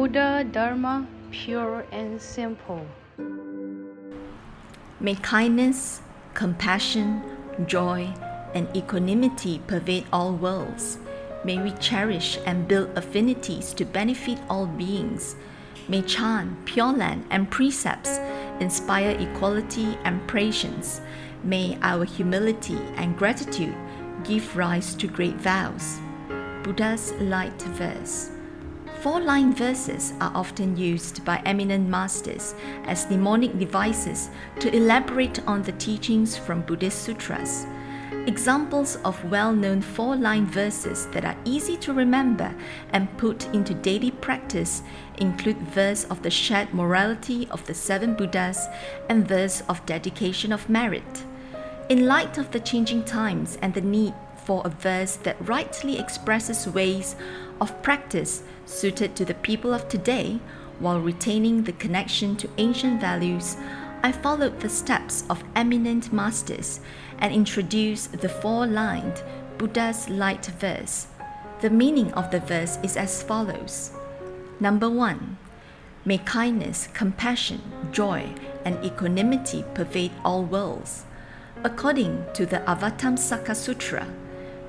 Buddha Dharma pure and simple. May kindness, compassion, joy, and equanimity pervade all worlds. May we cherish and build affinities to benefit all beings. May Chan, Pure Land, and precepts inspire equality and patience. May our humility and gratitude give rise to great vows. Buddha's Light Verse Four line verses are often used by eminent masters as mnemonic devices to elaborate on the teachings from Buddhist sutras. Examples of well known four line verses that are easy to remember and put into daily practice include verse of the shared morality of the seven Buddhas and verse of dedication of merit. In light of the changing times and the need for a verse that rightly expresses ways of practice suited to the people of today while retaining the connection to ancient values, I followed the steps of eminent masters and introduced the four lined Buddha's Light verse. The meaning of the verse is as follows Number one, may kindness, compassion, joy, and equanimity pervade all worlds. According to the Avatamsaka Sutra,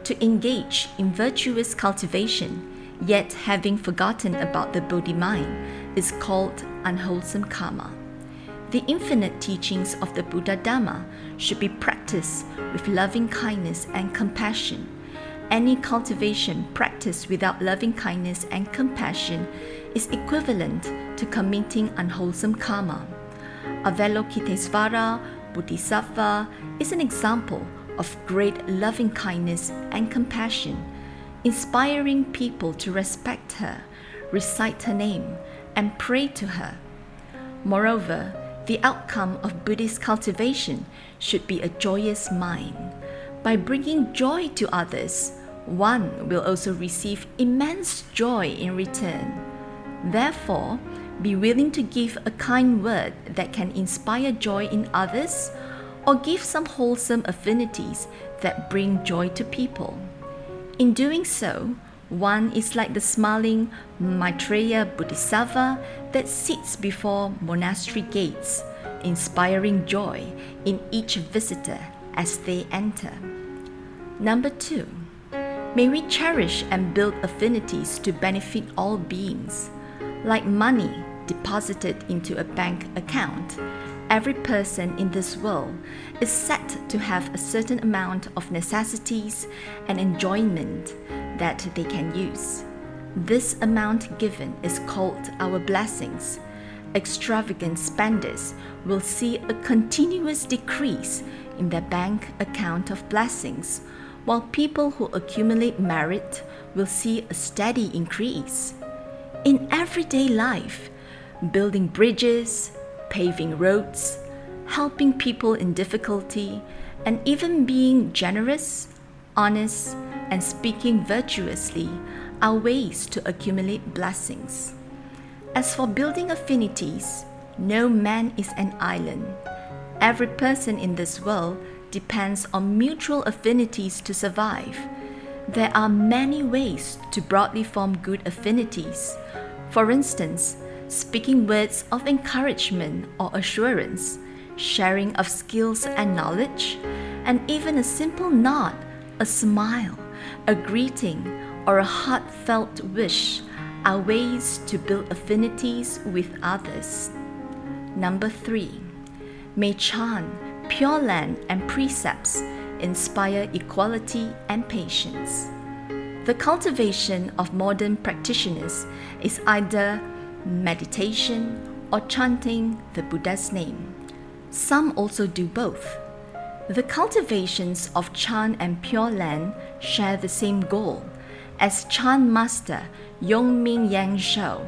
to engage in virtuous cultivation, yet having forgotten about the Bodhi mind, is called unwholesome karma. The infinite teachings of the Buddha Dhamma should be practiced with loving kindness and compassion. Any cultivation practiced without loving kindness and compassion is equivalent to committing unwholesome karma. Avalokitesvara Bodhisattva is an example of great loving kindness and compassion, inspiring people to respect her, recite her name, and pray to her. Moreover, the outcome of Buddhist cultivation should be a joyous mind. By bringing joy to others, one will also receive immense joy in return. Therefore, be willing to give a kind word that can inspire joy in others or give some wholesome affinities that bring joy to people. In doing so, one is like the smiling Maitreya Bodhisattva that sits before monastery gates, inspiring joy in each visitor as they enter. Number two, may we cherish and build affinities to benefit all beings. Like money deposited into a bank account, every person in this world is set to have a certain amount of necessities and enjoyment that they can use. This amount given is called our blessings. Extravagant spenders will see a continuous decrease in their bank account of blessings, while people who accumulate merit will see a steady increase. In everyday life, building bridges, paving roads, helping people in difficulty, and even being generous, honest, and speaking virtuously are ways to accumulate blessings. As for building affinities, no man is an island. Every person in this world depends on mutual affinities to survive. There are many ways to broadly form good affinities. For instance, speaking words of encouragement or assurance, sharing of skills and knowledge, and even a simple nod, a smile a greeting, or a heartfelt wish are ways to build affinities with others. Number three, may Chan, Pure Land, and precepts inspire equality and patience. The cultivation of modern practitioners is either meditation or chanting the Buddha's name. Some also do both. The cultivations of Chan and Pure Land share the same goal, as Chan Master Yongming Yanshou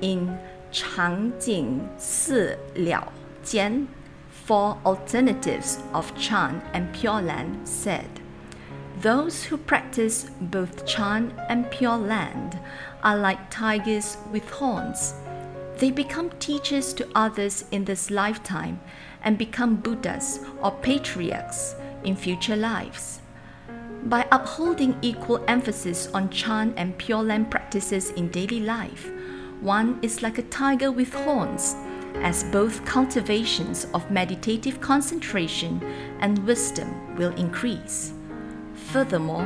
in Chan Jing Si Liao Jian, Four Alternatives of Chan and Pure Land said. Those who practice both Chan and Pure Land are like tigers with horns. They become teachers to others in this lifetime and become Buddhas or patriarchs in future lives. By upholding equal emphasis on Chan and Pure Land practices in daily life, one is like a tiger with horns, as both cultivations of meditative concentration and wisdom will increase. Furthermore,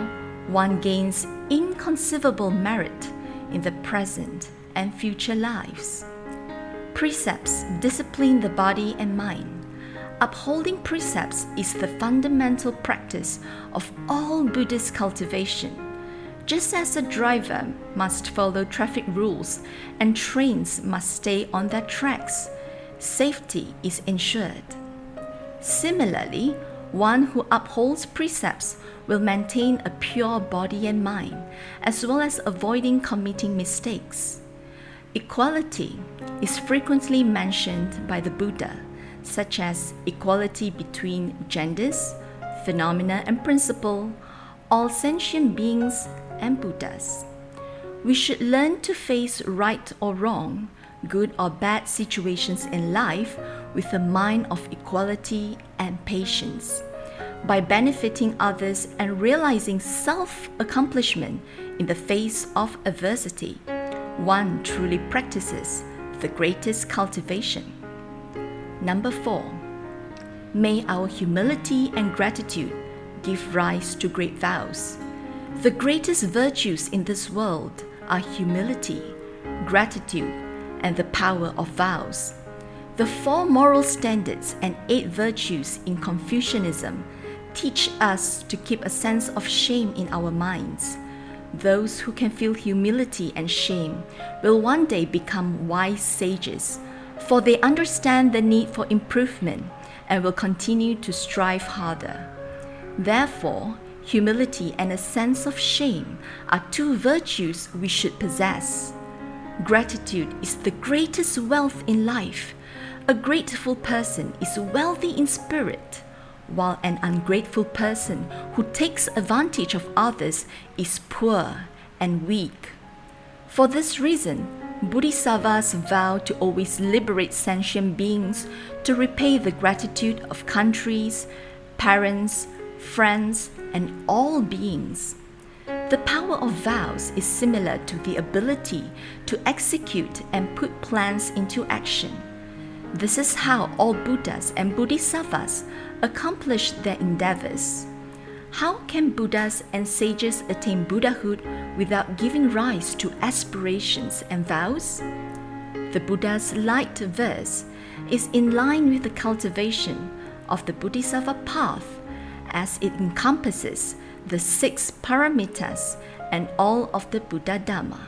one gains inconceivable merit in the present and future lives. Precepts discipline the body and mind. Upholding precepts is the fundamental practice of all Buddhist cultivation. Just as a driver must follow traffic rules and trains must stay on their tracks, safety is ensured. Similarly, one who upholds precepts will maintain a pure body and mind, as well as avoiding committing mistakes. Equality is frequently mentioned by the Buddha, such as equality between genders, phenomena and principle, all sentient beings, and Buddhas. We should learn to face right or wrong, good or bad situations in life with a mind of equality and patience. By benefiting others and realizing self accomplishment in the face of adversity one truly practices the greatest cultivation. Number four, may our humility and gratitude give rise to great vows. The greatest virtues in this world are humility, gratitude, and the power of vows. The four moral standards and eight virtues in Confucianism teach us to keep a sense of shame in our minds those who can feel humility and shame will one day become wise sages, for they understand the need for improvement and will continue to strive harder. Therefore, humility and a sense of shame are two virtues we should possess. Gratitude is the greatest wealth in life. A grateful person is wealthy in spirit while an ungrateful person who takes advantage of others is poor and weak. For this reason, Bodhisattvas vow to always liberate sentient beings to repay the gratitude of countries, parents, friends, and all beings. The power of vows is similar to the ability to execute and put plans into action. This is how all Buddhas and Bodhisattvas accomplish their endeavors. How can Buddhas and sages attain Buddhahood without giving rise to aspirations and vows? The Buddha's light verse is in line with the cultivation of the Bodhisattva path as it encompasses the six paramitas and all of the Buddha Dhamma.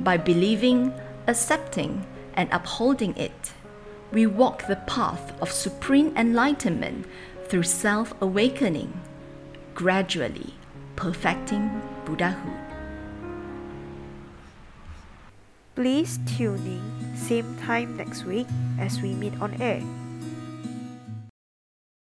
By believing, accepting, and upholding it, we walk the path of supreme enlightenment through self awakening, gradually perfecting Buddhahood. Please tune in same time next week as we meet on air.